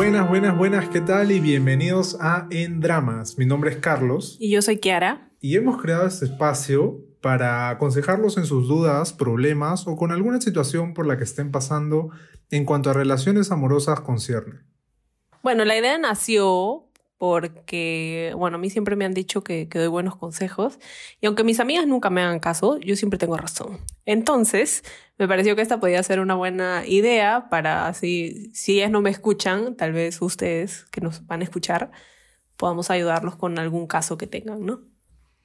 Buenas, buenas, buenas, ¿qué tal? Y bienvenidos a En Dramas. Mi nombre es Carlos. Y yo soy Kiara. Y hemos creado este espacio para aconsejarlos en sus dudas, problemas o con alguna situación por la que estén pasando en cuanto a relaciones amorosas concierne. Bueno, la idea nació porque, bueno, a mí siempre me han dicho que, doy buenos consejos y aunque mis amigas nunca me hagan caso, yo siempre tengo razón. Entonces, me pareció que esta podía ser una buena idea para así, si ellas no me escuchan, tal vez ustedes que nos van a escuchar, podamos ayudarlos con algún caso que tengan, ¿no?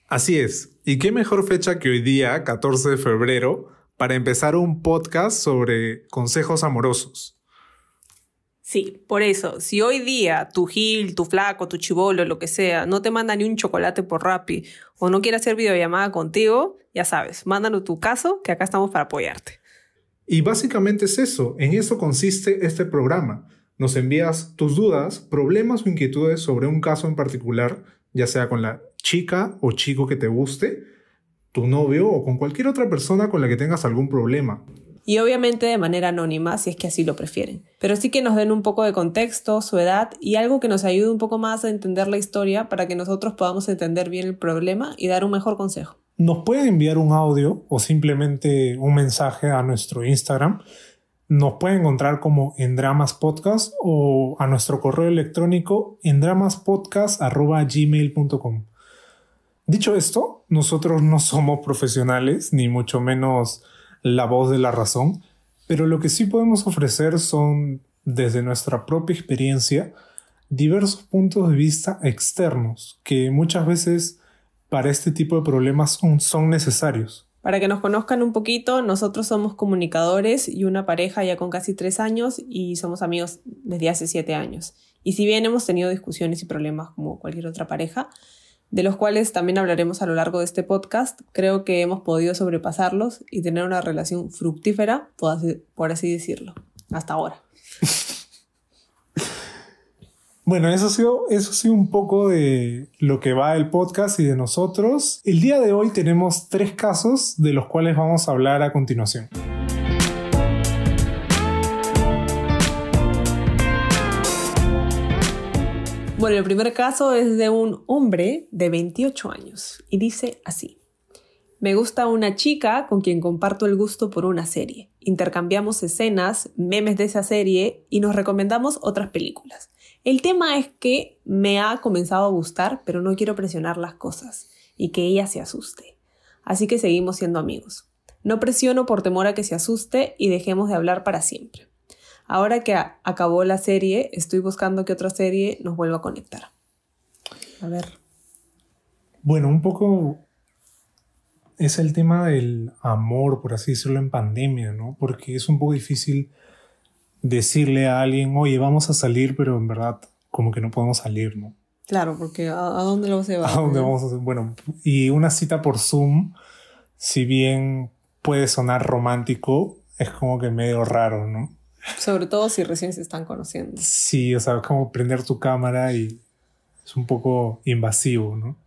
Así es. ¿Y qué mejor fecha que hoy día, 14 de febrero, para empezar un podcast sobre consejos amorosos? Sí, por eso, si hoy día tu Gil, tu flaco, tu chivolo, lo que sea, no te manda ni un chocolate por Rappi o no quiere hacer videollamada contigo, ya sabes, mándanos tu caso, que acá estamos para apoyarte. Y básicamente es eso, en eso consiste este programa. Nos envías tus dudas, problemas o inquietudes sobre un caso en particular, ya sea con la chica o chico que te guste, tu novio o con cualquier otra persona con la que tengas algún problema y obviamente de manera anónima si es que así lo prefieren. Pero sí que nos den un poco de contexto, su edad y algo que nos ayude un poco más a entender la historia para que nosotros podamos entender bien el problema y dar un mejor consejo. Nos pueden enviar un audio o simplemente un mensaje a nuestro Instagram. Nos pueden encontrar como en Dramas Podcast o a nuestro correo electrónico en dramaspodcast.gmail.com. Dicho esto, nosotros no somos profesionales, ni mucho menos la voz de la razón, pero lo que sí podemos ofrecer son, desde nuestra propia experiencia, diversos puntos de vista externos que muchas veces para este tipo de problemas son, necesarios. Para que nos conozcan un poquito, nosotros somos comunicadores y una pareja ya con casi tres años y somos amigos desde hace siete años. Y si bien hemos tenido discusiones y problemas como cualquier otra pareja, de los cuales también hablaremos a lo largo de este podcast, creo que hemos podido sobrepasarlos y tener una relación fructífera, por así, decirlo, hasta ahora. Bueno, eso ha, sido, eso un poco de lo que va el podcast y de nosotros. El día de hoy tenemos tres casos de los cuales vamos a hablar a continuación. Bueno, el primer caso es de un hombre de 28 años y dice así. Me gusta una chica con quien comparto el gusto por una serie. Intercambiamos escenas, memes de esa serie y nos recomendamos otras películas. El tema es que me ha comenzado a gustar, pero no quiero presionar las cosas y que ella se asuste. Así que seguimos siendo amigos. No presiono por temor a que se asuste y dejemos de hablar para siempre. Ahora que acabó la serie, estoy buscando que otra serie nos vuelva a conectar. A ver. Bueno, un poco es el tema del amor, por así decirlo, en pandemia, ¿no? Porque es un poco difícil decirle a alguien, oye, vamos a salir, pero en verdad como que no podemos salir, ¿no? Claro, porque ¿a, dónde lo vas a llevar? ¿A dónde vamos a? Bueno, y una cita por Zoom, si bien puede sonar romántico, es como que medio raro, ¿no? Sobre todo si recién se están conociendo. Sí, o sea, como prender tu cámara y es un poco invasivo, ¿no?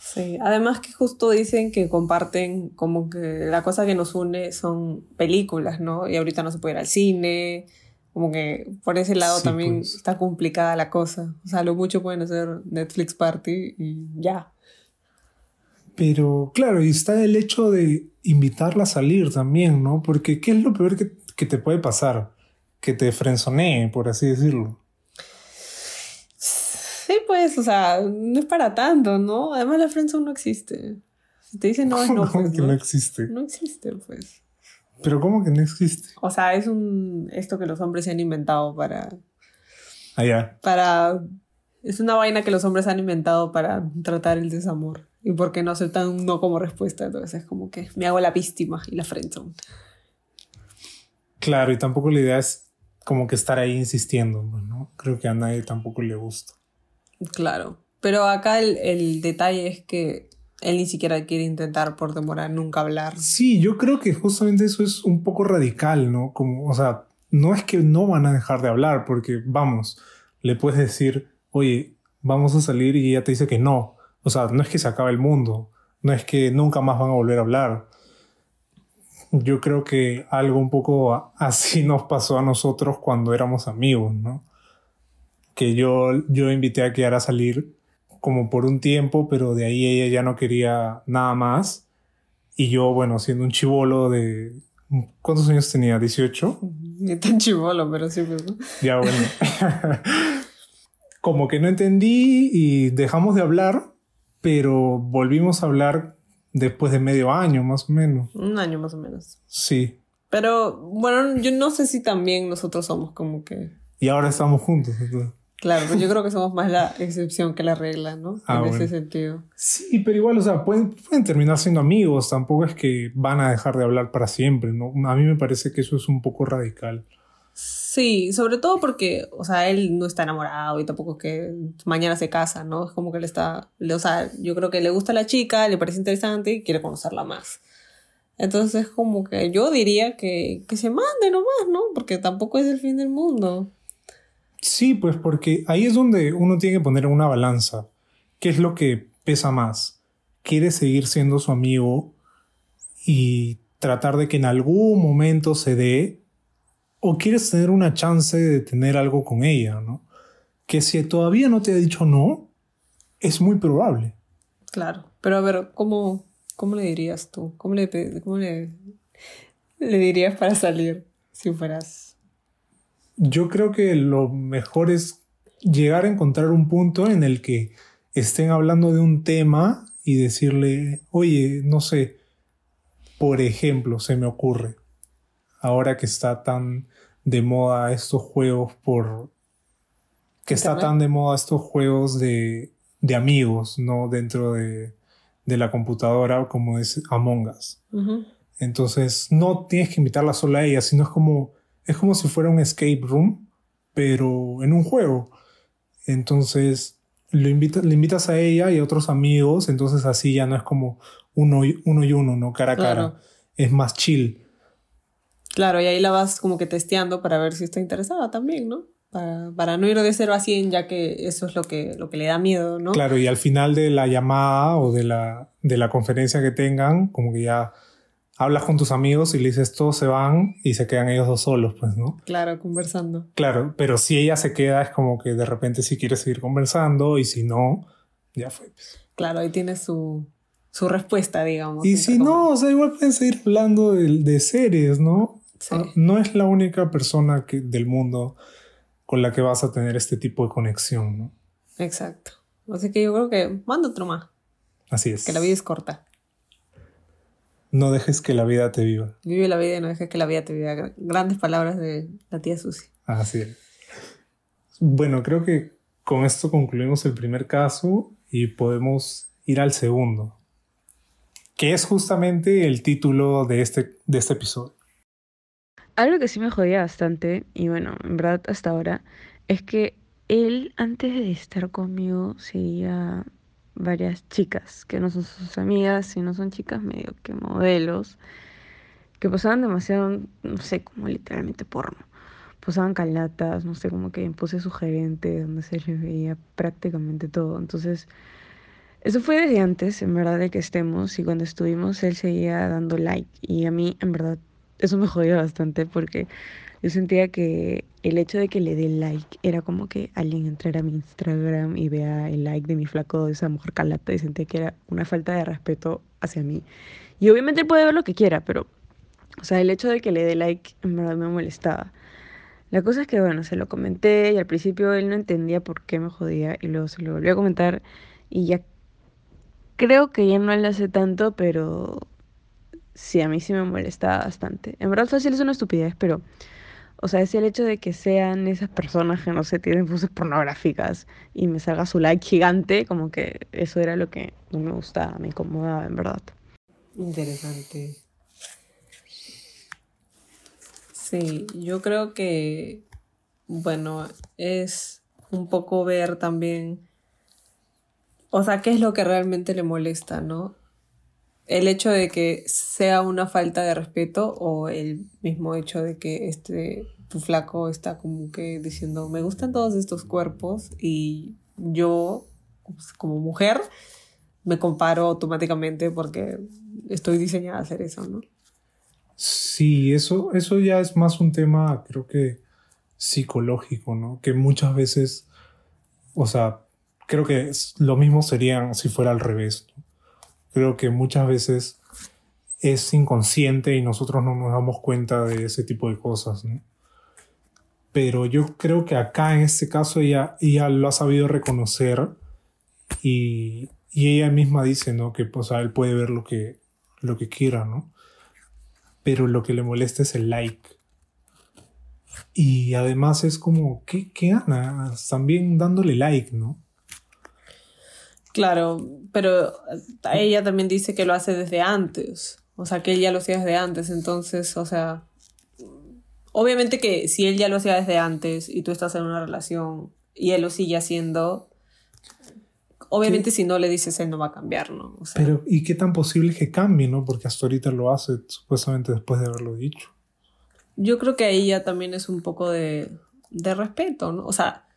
Sí, además que justo dicen que comparten como que la cosa que nos une son películas, ¿no? Y ahorita no se puede ir al cine, como que por ese lado también pues. está complicada la cosa. O sea, lo mucho pueden hacer Netflix Party y ya. Pero claro, y está el hecho de invitarla a salir también, ¿no? Porque ¿qué es lo peor que, que te puede pasar? Que te frenzonee, por así decirlo. Sí, pues, o sea, no es para tanto, ¿no? Además la frenzone no existe. Si te dicen no, es no. Pues, que no existe? No existe, pues. Pero ¿cómo que no existe? O sea, es un esto que los hombres se han inventado para allá. Ah, para es una vaina que los hombres han inventado para tratar el desamor y porque no aceptan un no como respuesta, entonces es como que me hago la víctima y la friendzone. Claro, y tampoco la idea es como que estar ahí insistiendo, ¿no? Creo que a nadie tampoco le gusta. Claro, pero acá el, detalle es que él ni siquiera quiere intentar por demorar nunca hablar. Sí, yo creo que justamente eso es un poco radical, ¿no? Como, o sea, no es que no van a dejar de hablar, porque vamos, le puedes decir, oye, vamos a salir y ella te dice que no. O sea, no es que se acabe el mundo, no es que nunca más van a volver a hablar yo creo que algo un poco así nos pasó a nosotros cuando éramos amigos, ¿no? que yo, yo invité a Kiara a salir como por un tiempo, pero de ahí ella ya no quería nada más. Y yo, bueno, siendo un chivolo de... ¿Cuántos años tenía? ¿18? Ni tan chivolo, pero sí. Pues, ya, bueno. como que no entendí y dejamos de hablar, pero volvimos a hablar después de medio año, más o menos. Un año más o menos. Sí. Pero bueno, yo no sé si también nosotros somos como que... Y ahora estamos juntos. Entonces. Claro, pero yo creo que somos más la excepción que la regla, ¿no? Ah, en bueno. ese sentido. Sí, pero igual, o sea, pueden, pueden terminar siendo amigos, tampoco es que van a dejar de hablar para siempre, ¿no? A mí me parece que eso es un poco radical. Sí, sobre todo porque, o sea, él no está enamorado y tampoco que mañana se casa, ¿no? Es como que él está, le- o sea, yo creo que le gusta la chica, le parece interesante y quiere conocerla más. Entonces, como que yo diría que, que se mande nomás, ¿no? Porque tampoco es el fin del mundo. Sí, pues porque ahí es donde uno tiene que poner una balanza. ¿Qué es lo que pesa más? ¿Quieres seguir siendo su amigo y tratar de que en algún momento se dé? ¿O quieres tener una chance de tener algo con ella, no? Que si todavía no te ha dicho no, es muy probable. Claro. Pero a ver, ¿cómo, cómo le dirías tú? ¿Cómo le, cómo le, le dirías para salir si fueras? Yo creo que lo mejor es llegar a encontrar un punto en el que estén hablando de un tema y decirle, oye, no sé, por ejemplo, se me ocurre, ahora que está tan de moda estos juegos por... que está Internet. tan de moda estos juegos de, de amigos, ¿no? Dentro de, de la computadora como es Among Us. Entonces, no tienes que invitarla sola a ella, sino es como, es como si fuera un escape room, pero en un juego. Entonces, lo invita, le invitas a ella y a otros amigos, entonces así ya no es como uno y uno, y uno ¿no? Cara a Claro. cara. Es más chill. Claro, y ahí la vas como que testeando para ver si está interesada también, ¿no? Para, para no ir de 0 a 100, ya que eso es lo que, lo que le da miedo, ¿no? Claro, y al final de la llamada o de la, de la conferencia que tengan, como que ya hablas con tus amigos y le dices todos se van y se quedan ellos dos solos, pues, ¿no? Claro, conversando. Claro, pero si ella se queda es como que de repente sí quiere seguir conversando y si no, ya fue. pues. Claro, ahí tiene su, su respuesta, digamos. Y si no, o sea, igual pueden seguir hablando de, de series, ¿no? Sí. Ah, No es la única persona que, del mundo con la que vas a tener este tipo de conexión, ¿no? Exacto. Así que yo creo que manda otro más, Así es. que la vida es corta. No dejes que la vida te viva. Vive la vida y no dejes que la vida te viva. Gra- Grandes palabras de la tía Susi. Así es. Bueno, creo que con esto concluimos el primer caso y podemos ir al segundo, que es justamente el título de este, de este episodio. Algo que sí me jodía bastante, y bueno, en verdad hasta ahora, es que él antes de estar conmigo seguía varias chicas, que no son sus amigas, sino son chicas medio que modelos, que posaban demasiado, no sé, como literalmente porno. Posaban calatas, no sé, como que en pose sugerente, donde se les veía prácticamente todo. Entonces, eso fue desde antes, en verdad, de que estemos, y cuando estuvimos, él seguía dando like, y a mí, en verdad, eso me jodía bastante porque yo sentía que el hecho de que le dé like era como que alguien entrara a mi Instagram y vea el like de mi flaco de esa mujer calata y sentía que era una falta de respeto hacia mí. Y obviamente él puede ver lo que quiera, pero, o sea, el hecho de que le dé like en verdad me molestaba. La cosa es que, bueno, se lo comenté y al principio él no entendía por qué me jodía y luego se lo volví a comentar y ya creo que ya no le hace tanto, pero sí, a mí sí me molesta bastante. En verdad fácil es una estupidez, pero, o sea, es el hecho de que sean esas personas que no se tienen poses pornográficas y me salga su like gigante, como que eso era lo que no me gustaba, me incomodaba, en verdad. Interesante. Sí, yo creo que, bueno, es un poco ver también, o sea, qué es lo que realmente le molesta, ¿no? El hecho de que sea una falta de respeto o el mismo hecho de que este, tu flaco está como que diciendo, me gustan todos estos cuerpos y yo, pues, como mujer, me comparo automáticamente porque estoy diseñada a hacer eso, ¿no? Sí, eso, eso ya es más un tema, creo que psicológico, ¿no? Que muchas veces O sea, creo que lo mismo sería si fuera al revés. Creo que muchas veces es inconsciente y nosotros no nos damos cuenta de ese tipo de cosas. ¿no? Pero yo creo que acá en este caso ella, ella lo ha sabido reconocer y, y ella misma dice ¿no? que pues, él puede ver lo que, lo que quiera, ¿no? pero lo que le molesta es el like. Y además es como, ¿qué, qué También dándole like, ¿no? Claro, pero ella también dice que lo hace desde antes. O sea, que él ya lo hacía desde antes. Entonces, o sea, obviamente que si él ya lo hacía desde antes y tú estás en una relación y él lo sigue haciendo, obviamente si no le dices él no va a cambiar, ¿no? Pero, ¿y qué tan posible que cambie, no? Porque hasta ahorita lo hace supuestamente después de haberlo dicho. Yo creo que ahí ya también es un poco de, de respeto, ¿no? O sea,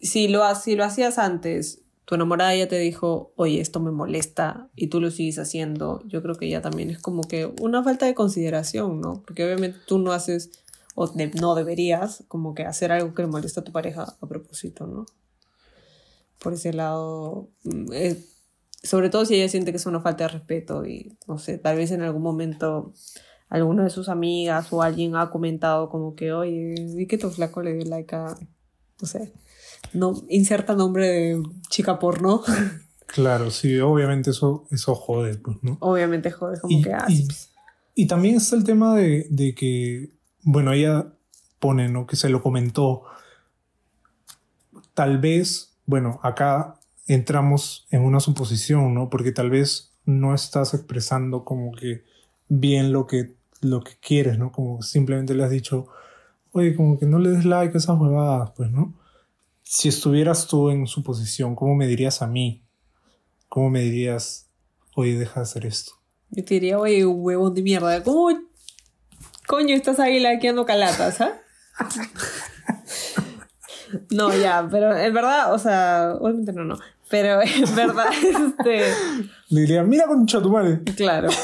si lo, si lo hacías antes, tu enamorada ya te dijo, oye, esto me molesta y tú lo sigues haciendo, yo creo que ya también es como que una falta de consideración, ¿no? Porque obviamente tú no haces o no deberías como que hacer algo que le molesta a tu pareja a propósito, ¿no? por ese lado, mm, eh, sobre todo si ella siente que es una falta de respeto y no sé, tal vez en algún momento alguna de sus amigas o alguien ha comentado como que, oye, vi que tu flaco le dio like a, no sé, no, inserta nombre de chica porno. Claro, sí, obviamente eso, eso jode, pues, ¿no? Obviamente jode, como que haces. Ah, y, y, también está el tema de, de que, bueno, ella pone, ¿no? Que se lo comentó. Tal vez bueno, acá entramos en una suposición, ¿no? Porque tal vez no estás expresando como que bien lo que, lo que quieres, ¿no? Como simplemente le has dicho, oye, como que no le des like a esas huevadas, pues, ¿no? Si estuvieras tú en su posición, ¿cómo me dirías a mí? ¿Cómo me dirías, oye, deja de hacer esto? Yo te diría, oye, huevón de mierda, ¿cómo coño estás ahí laqueando calatas, ah? No, ya, pero en verdad, o sea, obviamente no, no. Pero en verdad, este. Le diría, mira con chatumare. Claro.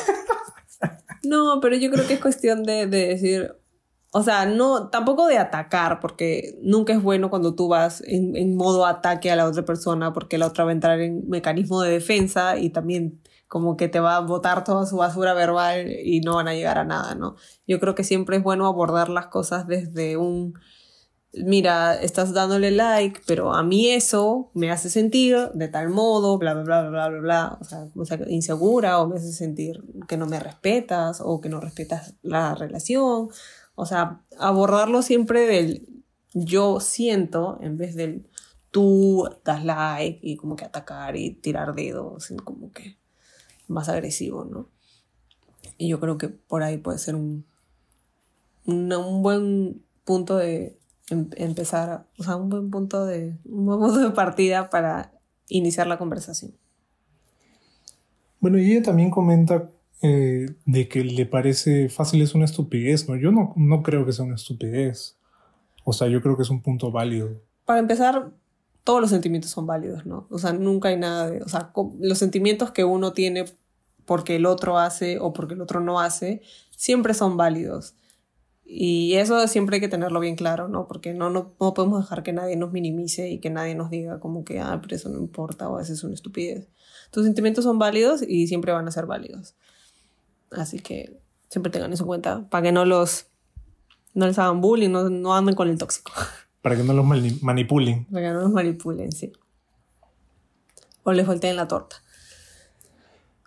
No, pero yo creo que es cuestión de, de, decir. O sea, no, tampoco de atacar, porque nunca es bueno cuando tú vas en, en modo ataque a la otra persona, porque la otra va a entrar en mecanismo de defensa y también como que te va a botar toda su basura verbal y no van a llegar a nada, ¿no? Yo creo que siempre es bueno abordar las cosas desde un mira, estás dándole like, pero a mí eso me hace sentir de tal modo, bla, bla, bla, bla, bla, bla, o sea, o sea, insegura o me hace sentir que no me respetas o que no respetas la relación. O sea, abordarlo siempre del yo siento en vez del tú das like y como que atacar y tirar dedos, como que más agresivo, ¿no? Y yo creo que por ahí puede ser un, un buen punto de, Em, empezar, o sea, un buen punto de, un buen punto de partida para iniciar la conversación. Bueno, y ella también comenta eh, de que le parece fácil es una estupidez, ¿no? Yo no, no creo que sea una estupidez. O sea, yo creo que es un punto válido. Para empezar, todos los sentimientos son válidos, ¿no? O sea, nunca hay nada de, o sea, los sentimientos que uno tiene porque el otro hace o porque el otro no hace, siempre son válidos. Y eso siempre hay que tenerlo bien claro, ¿no? Porque no, no, podemos dejar que nadie nos minimice y que nadie nos diga como que, ah, pero eso no importa o a veces es una estupidez. Tus sentimientos son válidos y siempre van a ser válidos. Así que siempre tengan eso en cuenta para que no los no les hagan bullying, no, no anden con el tóxico. Para que no los manipulen. Para que no los manipulen, sí. O les volteen la torta.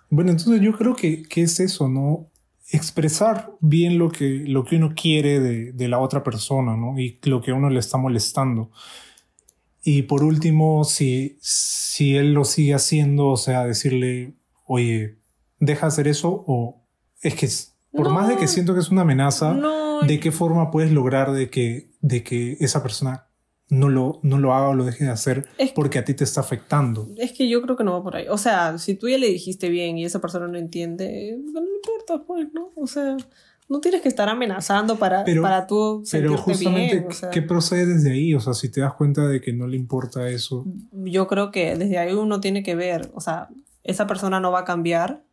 Bueno, entonces yo creo que, que es eso, ¿no? Expresar bien lo que, lo que uno quiere de, de, la otra persona, ¿no? Y lo que uno le está molestando. Y por último, si, si él lo sigue haciendo, o sea, decirle, oye, deja hacer eso, o es que por más de que siento que es una amenaza, ¿de qué forma puedes lograr de que, de que esa persona no lo, no lo haga o lo deje de hacer porque a ti te está afectando. Es que yo creo que no va por ahí. O sea, si tú ya le dijiste bien y esa persona no entiende, no importa, pues, ¿no? O sea, no tienes que estar amenazando para, para tú sentirte Pero justamente, ¿qué procede desde ahí? O sea, si te das cuenta de que no le importa eso. Yo creo que desde ahí uno tiene que ver, o sea, esa persona no va a cambiar,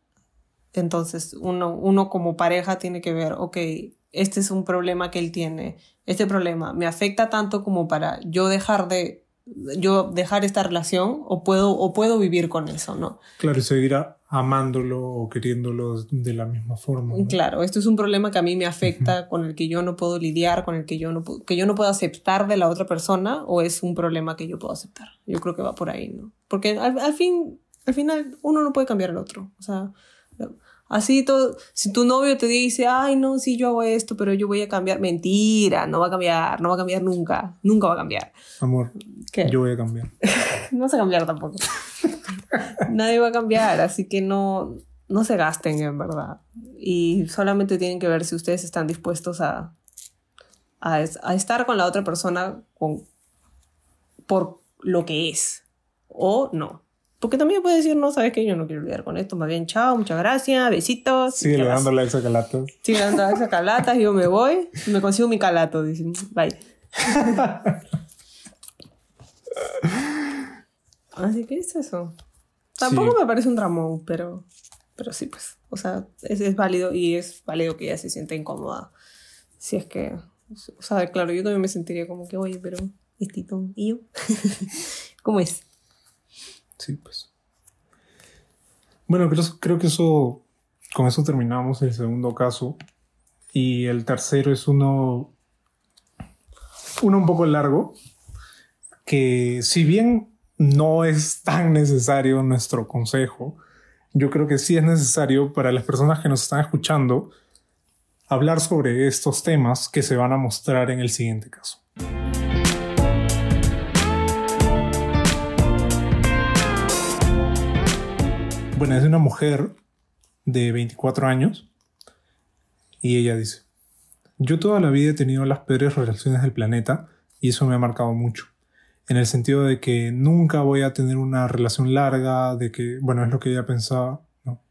entonces uno, uno como pareja tiene que ver, ok, este es un problema que él tiene, este problema me afecta tanto como para yo dejar de yo dejar esta relación o puedo, o puedo vivir con eso, ¿no? Claro, y seguir amándolo o queriéndolo de la misma forma. Claro, esto es un problema que a mí me afecta, con el que yo no puedo lidiar, con el que yo no, que yo no puedo aceptar de la otra persona, o es un problema que yo puedo aceptar. Yo creo que va por ahí, ¿no? Porque al, al fin, al final, uno no puede cambiar al otro. O sea, Así todo, si tu novio te dice, ay, no, sí, yo hago esto, pero yo voy a cambiar, mentira, no va a cambiar, no va a cambiar nunca, nunca va a cambiar. Amor, ¿Qué? yo voy a cambiar. no vas a cambiar tampoco. Nadie va a cambiar, así que no, no se gasten en verdad. Y solamente tienen que ver si ustedes están dispuestos a, a, a estar con la otra persona con, por lo que es o no. Porque también puede decir, no, sabes que yo no quiero lidiar con esto, más bien, chao, muchas gracias, besitos. Sigue le dando likes a calatas. Sigue dando likes a calatas, yo me voy, me consigo mi calato, dicen, bye. Así que es eso. Tampoco me parece un dramón, pero, pero sí, pues. O sea, es, es, válido y es válido que ella se sienta incómoda. Si es que. O sea, claro, yo también me sentiría como que, oye, pero. Estito, ¿y yo? ¿Cómo es? Sí, pues. Bueno, creo, que eso, con eso terminamos el segundo caso. Y el tercero es uno, uno un poco largo, que si bien no es tan necesario nuestro consejo, yo creo que sí es necesario para las personas que nos están escuchando hablar sobre estos temas que se van a mostrar en el siguiente caso. Bueno, es una mujer de 24 años y ella dice, yo toda la vida he tenido las peores relaciones del planeta y eso me ha marcado mucho. En el sentido de que nunca voy a tener una relación larga, de que, bueno, es lo que ella pensaba. No.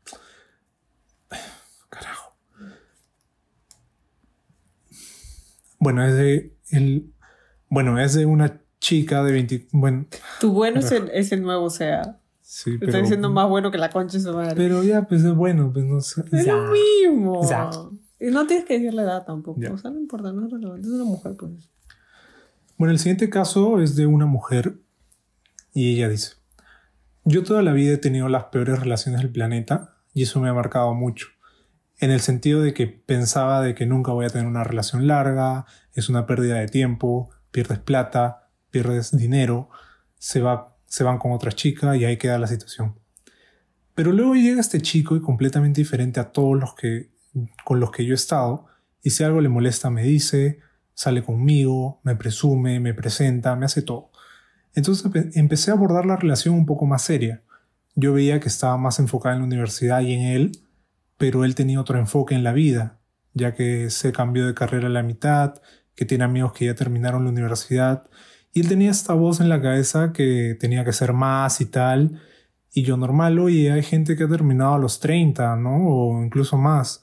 Carajo. Bueno, es de el, bueno, es de una chica de 20, bueno. Tu bueno es el, es el nuevo sea. Sí, pero, Está diciendo más bueno que la concha de su madre. Pero ya, pues es bueno, pues no sé. Es lo mismo. Exacto. Y no tienes que decir la edad tampoco. O sea, no importa, no es relevante. Es una mujer, pues. Bueno, el siguiente caso es de una mujer y ella dice: Yo toda la vida he tenido las peores relaciones del planeta y eso me ha marcado mucho. En el sentido de que pensaba de que nunca voy a tener una relación larga, es una pérdida de tiempo, pierdes plata, pierdes dinero, se va se van con otra chica y ahí queda la situación. Pero luego llega este chico y completamente diferente a todos los que con los que yo he estado y si algo le molesta me dice, sale conmigo, me presume, me presenta, me hace todo. Entonces empecé a abordar la relación un poco más seria. Yo veía que estaba más enfocada en la universidad y en él, pero él tenía otro enfoque en la vida, ya que se cambió de carrera a la mitad, que tiene amigos que ya terminaron la universidad y él tenía esta voz en la cabeza que tenía que ser más y tal. Y yo normal, oye, hay gente que ha terminado a los 30, ¿no? O incluso más.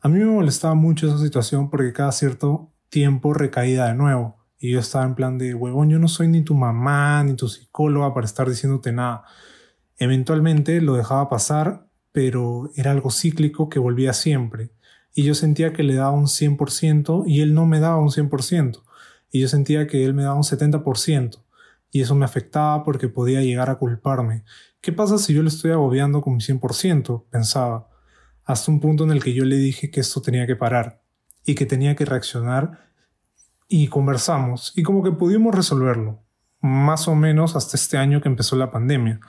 A mí me molestaba mucho esa situación porque cada cierto tiempo recaía de nuevo. Y yo estaba en plan de, huevón, yo no soy ni tu mamá ni tu psicóloga para estar diciéndote nada. Eventualmente lo dejaba pasar, pero era algo cíclico que volvía siempre. Y yo sentía que le daba un 100% y él no me daba un 100% y yo sentía que él me daba un 70% y eso me afectaba porque podía llegar a culparme. ¿Qué pasa si yo le estoy agobiando con mi 100%? pensaba, hasta un punto en el que yo le dije que esto tenía que parar y que tenía que reaccionar y conversamos y como que pudimos resolverlo, más o menos hasta este año que empezó la pandemia.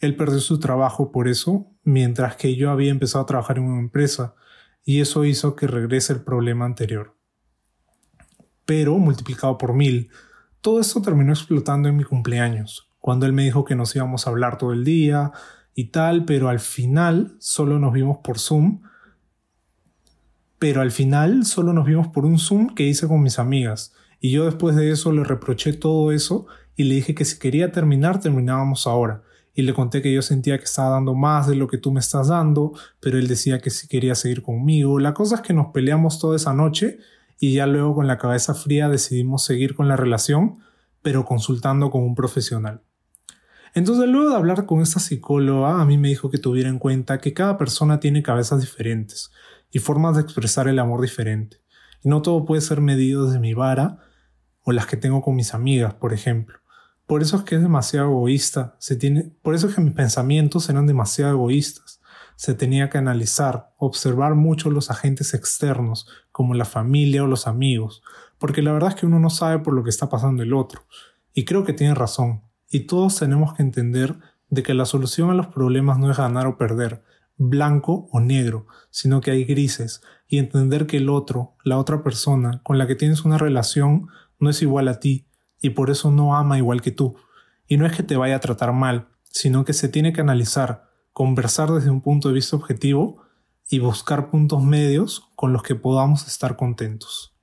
Él perdió su trabajo por eso, mientras que yo había empezado a trabajar en una empresa y eso hizo que regrese el problema anterior pero multiplicado por mil. Todo esto terminó explotando en mi cumpleaños, cuando él me dijo que nos íbamos a hablar todo el día y tal, pero al final solo nos vimos por Zoom. Pero al final solo nos vimos por un Zoom que hice con mis amigas. Y yo después de eso le reproché todo eso y le dije que si quería terminar, terminábamos ahora. Y le conté que yo sentía que estaba dando más de lo que tú me estás dando, pero él decía que si quería seguir conmigo. La cosa es que nos peleamos toda esa noche y ya luego con la cabeza fría decidimos seguir con la relación, pero consultando con un profesional. Entonces luego de hablar con esta psicóloga, a mí me dijo que tuviera en cuenta que cada persona tiene cabezas diferentes y formas de expresar el amor diferente. Y no todo puede ser medido desde mi vara o las que tengo con mis amigas, por ejemplo. Por eso es que es demasiado egoísta. Se tiene, por eso es que mis pensamientos eran demasiado egoístas. Se tenía que analizar, observar mucho los agentes externos, como la familia o los amigos, porque la verdad es que uno no sabe por lo que está pasando el otro. Y creo que tiene razón. Y todos tenemos que entender de que la solución a los problemas no es ganar o perder, blanco o negro, sino que hay grises, y entender que el otro, la otra persona con la que tienes una relación, no es igual a ti, y por eso no ama igual que tú. Y no es que te vaya a tratar mal, sino que se tiene que analizar, conversar desde un punto de vista objetivo y buscar puntos medios con los que podamos estar contentos.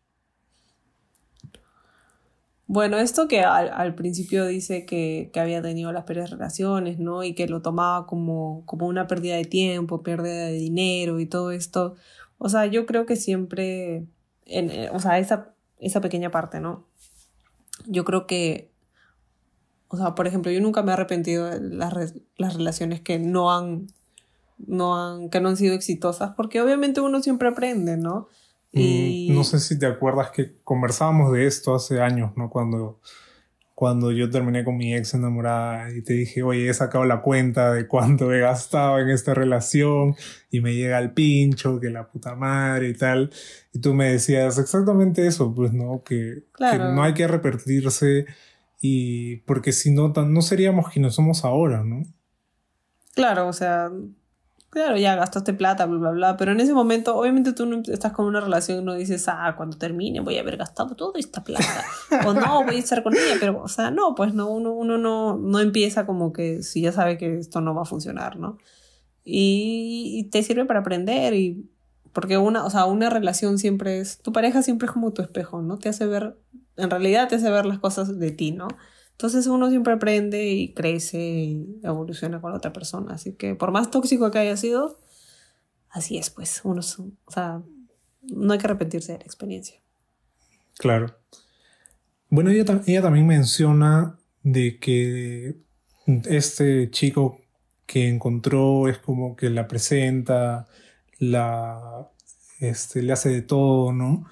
Bueno, esto que al, principio dice que, había tenido las peores relaciones, ¿no? Y que lo tomaba como, como una pérdida de tiempo, pérdida de dinero y todo esto. O sea, yo creo que siempre, en, eh, o sea, esa, esa pequeña parte, ¿no? Yo creo que, o sea, por ejemplo, yo nunca me he arrepentido de las, las relaciones que no han, no han, que no han sido exitosas, porque obviamente uno siempre aprende, ¿no? Y... No sé si te acuerdas que conversábamos de esto hace años, ¿no? Cuando, cuando yo terminé con mi ex enamorada y te dije, oye, he sacado la cuenta de cuánto he gastado en esta relación y me llega el pincho, que la puta madre y tal. Y tú me decías exactamente eso, pues, ¿no? Que, que no hay que arrepentirse y porque si no, no seríamos quienes somos ahora, ¿no? Claro, o sea, claro, ya gastaste plata, bla, bla, bla, pero en ese momento, obviamente tú no estás con una relación y no dices, ah, cuando termine voy a haber gastado toda esta plata, o no, voy a estar con ella, pero, o sea, no, pues no, uno, uno no, no empieza como que si ya sabe que esto no va a funcionar, ¿no? Y, y te sirve para aprender y, porque una, o sea, una relación siempre es, tu pareja siempre es como tu espejo, ¿no? Te hace ver, en realidad te hace ver las cosas de ti, ¿no? Entonces uno siempre aprende y crece y evoluciona con la otra persona. Así que por más tóxico que haya sido, así es, pues. Uno, o sea, no hay que arrepentirse de la experiencia. Claro. Bueno, ella, ella también menciona de que este chico que encontró es como que la presenta, la, este, le hace de todo, ¿no?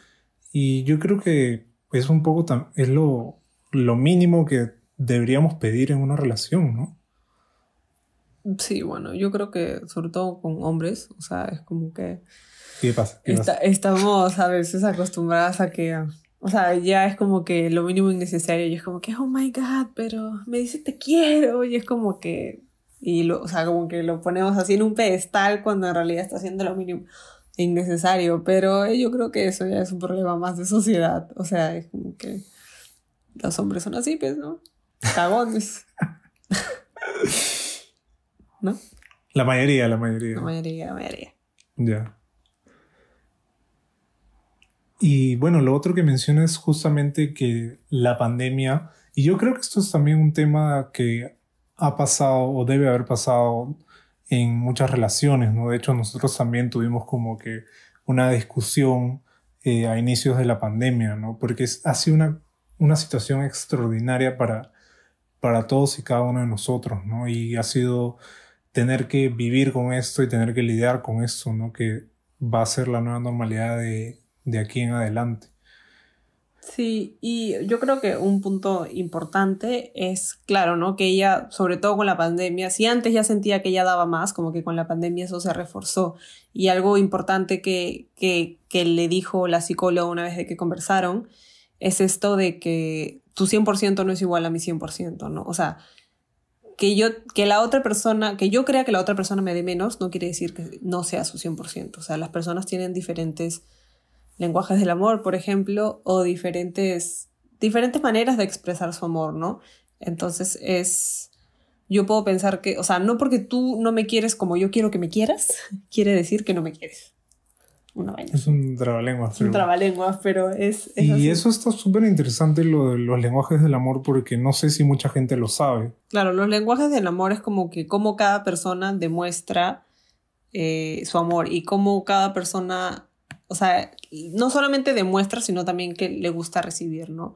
Y yo creo que es un poco, es lo, lo mínimo que deberíamos pedir en una relación, ¿no? Sí, bueno, yo creo que sobre todo con hombres, o sea, es como que... ¿Qué pasa? Estamos a veces acostumbradas a que, o sea, ya es como que lo mínimo innecesario y es como que, oh my god, pero me dice te quiero y es como que, y lo, o sea, como que lo ponemos así en un pedestal cuando en realidad está haciendo lo mínimo innecesario, pero yo creo que eso ya es un problema más de sociedad, o sea, es como que los hombres son así, pues, ¿no? Cagones. ¿No? La mayoría, la mayoría. La mayoría, la mayoría. Ya. Y bueno, lo otro que menciona es justamente que la pandemia, y yo creo que esto es también un tema que ha pasado o debe haber pasado en muchas relaciones, ¿no? De hecho, nosotros también tuvimos como que una discusión eh, a inicios de la pandemia, ¿no? Porque es, ha sido una, una situación extraordinaria para, para todos y cada uno de nosotros, ¿no? Y ha sido tener que vivir con esto y tener que lidiar con esto, ¿no? Que va a ser la nueva normalidad de, de aquí en adelante. Sí, y yo creo que un punto importante es, claro, ¿no? Que ella, sobre todo con la pandemia, si antes ya sentía que ella daba más, como que con la pandemia eso se reforzó. Y algo importante que, que, que le dijo la psicóloga una vez de que conversaron es esto de que tu 100% no es igual a mi 100%, ¿no? O sea, que yo, que la otra persona, que yo crea que la otra persona me dé menos, no quiere decir que no sea su 100%. O sea, las personas tienen diferentes lenguajes del amor, por ejemplo, o diferentes, diferentes maneras de expresar su amor, ¿no? Entonces es, yo puedo pensar que, o sea, no porque tú no me quieres como yo quiero que me quieras, quiere decir que no me quieres. Es un trabalenguas. Es un trabalenguas, pero es... y eso está súper interesante lo de los lenguajes del amor porque no sé si mucha gente lo sabe. Claro, los lenguajes del amor es como que cómo cada persona demuestra eh, su amor y cómo cada persona, o sea, no solamente demuestra, sino también que le gusta recibir, ¿no?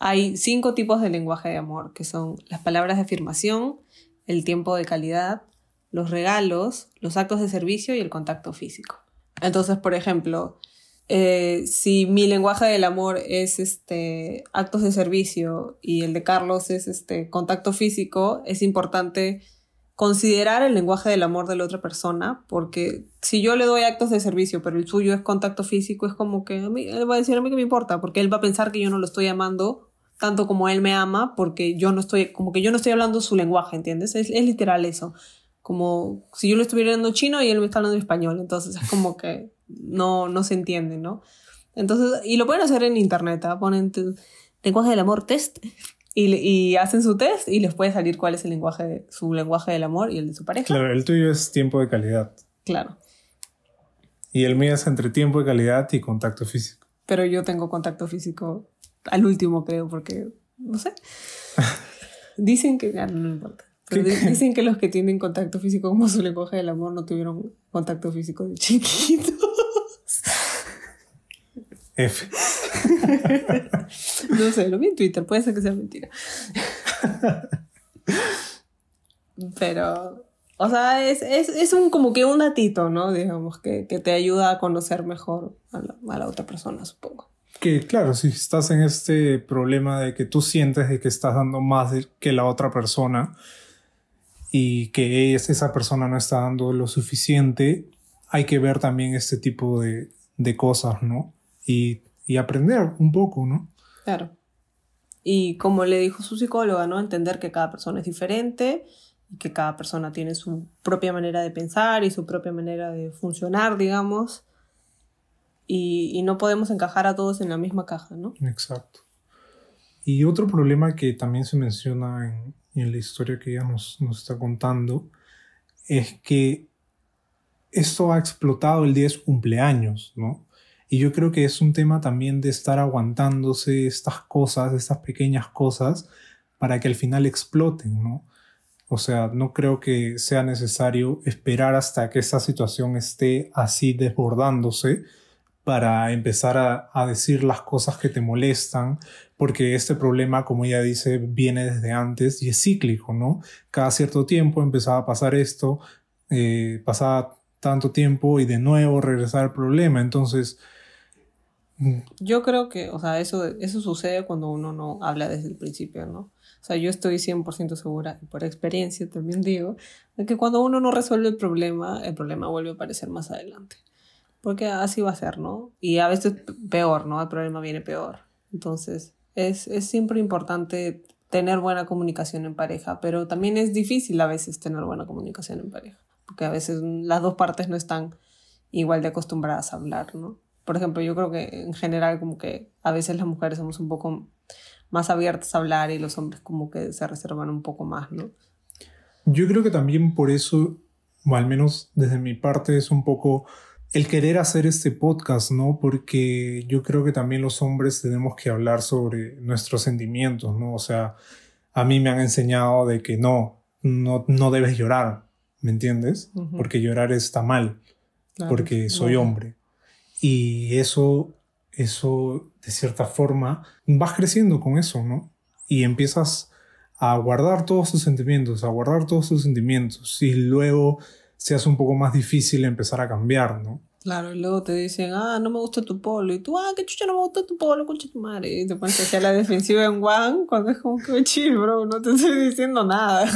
Hay cinco tipos de lenguaje de amor, que son las palabras de afirmación, el tiempo de calidad, los regalos, los actos de servicio y el contacto físico. Entonces, por ejemplo, eh, si mi lenguaje del amor es este actos de servicio y el de Carlos es este contacto físico, es importante considerar el lenguaje del amor de la otra persona, porque si yo le doy actos de servicio, pero el suyo es contacto físico, es como que a mí, él va a decir a mí que me importa, porque él va a pensar que yo no lo estoy amando tanto como él me ama, porque yo no estoy, como que yo no estoy hablando su lenguaje, ¿entiendes? Es, es literal eso. Como si yo le estuviera hablando chino y él me está hablando español, entonces es como que no, no se entiende, ¿no? Entonces, y lo pueden hacer en internet, ¿ah? ponen lenguaje del amor test y, y, hacen su test y les puede salir cuál es el lenguaje, su lenguaje del amor y el de su pareja. Claro, el tuyo es tiempo de calidad. Claro. Y el mío es entre tiempo de calidad y contacto físico. Pero yo tengo contacto físico al último, creo, porque, no sé. Dicen que, ah, no, importa. dicen que los que tienen contacto físico como su lenguaje del amor no tuvieron contacto físico de chiquitos. F. no sé, lo vi en Twitter, puede ser que sea mentira. Pero, o sea, es, es, es, un como que un datito, ¿no? Digamos, que, que te ayuda a conocer mejor a la, otra persona, supongo. Que claro, si estás en este problema de que tú sientes de que estás dando más que la otra persona y que esa persona no está dando lo suficiente, hay que ver también este tipo de, de cosas, ¿no? Y, y aprender un poco, ¿no? Claro. Y como le dijo su psicóloga, ¿no? Entender que cada persona es diferente y que cada persona tiene su propia manera de pensar y su propia manera de funcionar, digamos. Y, y no podemos encajar a todos en la misma caja, ¿no? Exacto. Y otro problema que también se menciona en, en la historia que ella nos, nos está contando es que esto ha explotado el día de su cumpleaños, ¿no? Y yo creo que es un tema también de estar aguantándose estas cosas, estas pequeñas cosas, para que al final exploten, ¿no? O sea, no creo que sea necesario esperar hasta que esta situación esté así desbordándose para empezar a, a, decir las cosas que te molestan, porque este problema, como ella dice, viene desde antes y es cíclico, ¿no? Cada cierto tiempo empezaba a pasar esto, eh, pasaba tanto tiempo y de nuevo regresar al problema. Entonces, yo creo que, o sea, eso, eso sucede cuando uno no habla desde el principio, ¿no? O sea, yo estoy 100% segura, y por experiencia también digo, de que cuando uno no resuelve el problema, el problema vuelve a aparecer más adelante. Porque así va a ser, ¿no? Y a veces peor, ¿no? El problema viene peor. Entonces, es, es siempre importante tener buena comunicación en pareja, pero también es difícil a veces tener buena comunicación en pareja, porque a veces las dos partes no están igual de acostumbradas a hablar, ¿no? Por ejemplo, yo creo que en general como que a veces las mujeres somos un poco más abiertas a hablar y los hombres como que se reservan un poco más, ¿no? Yo creo que también por eso, o al menos desde mi parte, es un poco el querer hacer este podcast, ¿no? Porque yo creo que también los hombres tenemos que hablar sobre nuestros sentimientos, ¿no? O sea, a mí me han enseñado de que no, no, no debes llorar, ¿me entiendes? Uh -huh. Porque llorar está mal, claro, porque soy hombre. Y eso, eso, de cierta forma, vas creciendo con eso, ¿no? Y empiezas a guardar todos tus sentimientos, a guardar todos tus sentimientos. Y luego se hace un poco más difícil empezar a cambiar, ¿no? Claro, y luego te dicen, ah, no me gusta tu polo. Y tú, ah, qué chucha, no me gusta tu polo, concha tu madre. Y te pones hacia la defensiva en One cuando es como que chill, bro, no te estoy diciendo nada.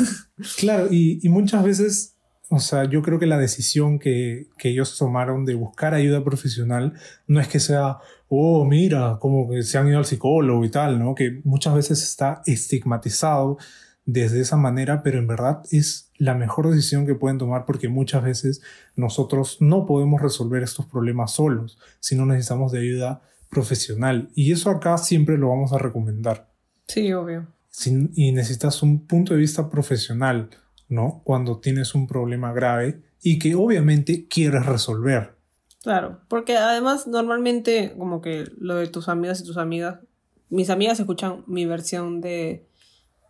Claro, y, y muchas veces o sea, yo creo que la decisión que, que, ellos tomaron de buscar ayuda profesional no es que sea, oh, mira, como que se han ido al psicólogo y tal, ¿no? Que muchas veces está estigmatizado desde esa manera, pero en verdad es la mejor decisión que pueden tomar porque muchas veces nosotros no podemos resolver estos problemas solos, sino necesitamos de ayuda profesional. Y eso acá siempre lo vamos a recomendar. Sí, obvio. Si, y necesitas un punto de vista profesional ¿no? Cuando tienes un problema grave y que obviamente quieres resolver. Claro, porque además normalmente como que lo de tus amigas y tus amigas, mis amigas escuchan mi versión de,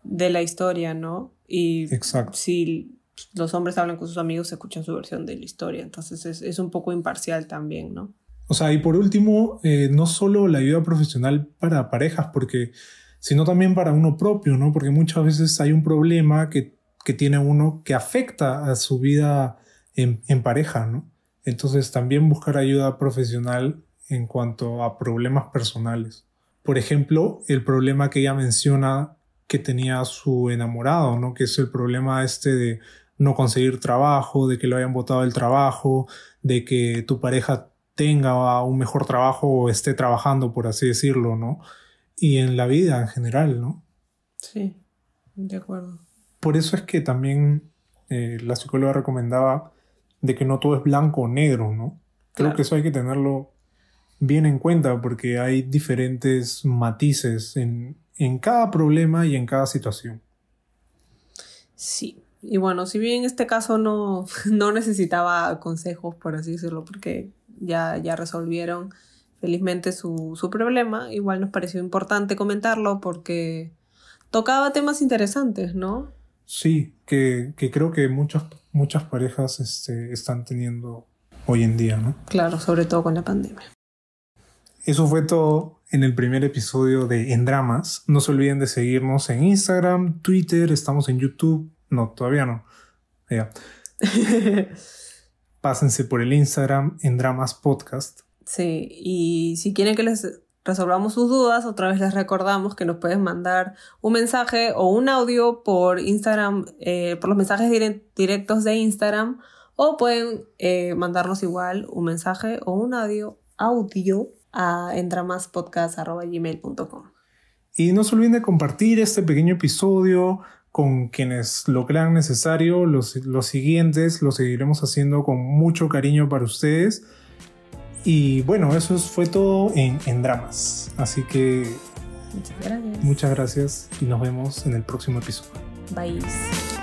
de la historia, ¿no? Y Exacto. si los hombres hablan con sus amigos, escuchan su versión de la historia, entonces es, es un poco imparcial también, ¿no? O sea, y por último, eh, no solo la ayuda profesional para parejas, porque, sino también para uno propio, ¿no? Porque muchas veces hay un problema que que tiene uno que afecta a su vida en, pareja, ¿no? Entonces también buscar ayuda profesional en cuanto a problemas personales. Por ejemplo, el problema que ella menciona que tenía su enamorado, ¿no? Que es el problema este de no conseguir trabajo, de que lo hayan botado del trabajo, de que tu pareja tenga un mejor trabajo o esté trabajando, por así decirlo, ¿no? Y en la vida en general, ¿no? Sí, de acuerdo. Por eso es que también eh, la psicóloga recomendaba de que no todo es blanco o negro, ¿no? Creo que eso hay que tenerlo bien en cuenta porque hay diferentes matices en, en cada problema y en cada situación. Sí, y bueno, si bien en este caso no, no necesitaba consejos, por así decirlo, porque ya, ya resolvieron felizmente su, su problema, igual nos pareció importante comentarlo porque tocaba temas interesantes, ¿no? Sí, que, que creo que muchas, muchas parejas este, están teniendo hoy en día, ¿no? Claro, sobre todo con la pandemia. Eso fue todo en el primer episodio de En Dramas. No se olviden de seguirnos en Instagram, Twitter, estamos en YouTube. No, todavía no. Ya. Pásense por el Instagram en Dramas Podcast. Sí, y si quieren que les resolvamos sus dudas, otra vez les recordamos que nos pueden mandar un mensaje o un audio por Instagram, eh, por los mensajes directos de Instagram, o pueden eh, mandarnos igual un mensaje o un audio, audio a endramaspodcast.gmail.com. Y no se olviden de compartir este pequeño episodio con quienes lo crean necesario. Los, los siguientes los seguiremos haciendo con mucho cariño para ustedes. Y bueno, eso fue todo en, en Dramas. Así que Muchas gracias. muchas gracias y nos vemos en el próximo episodio. Bye.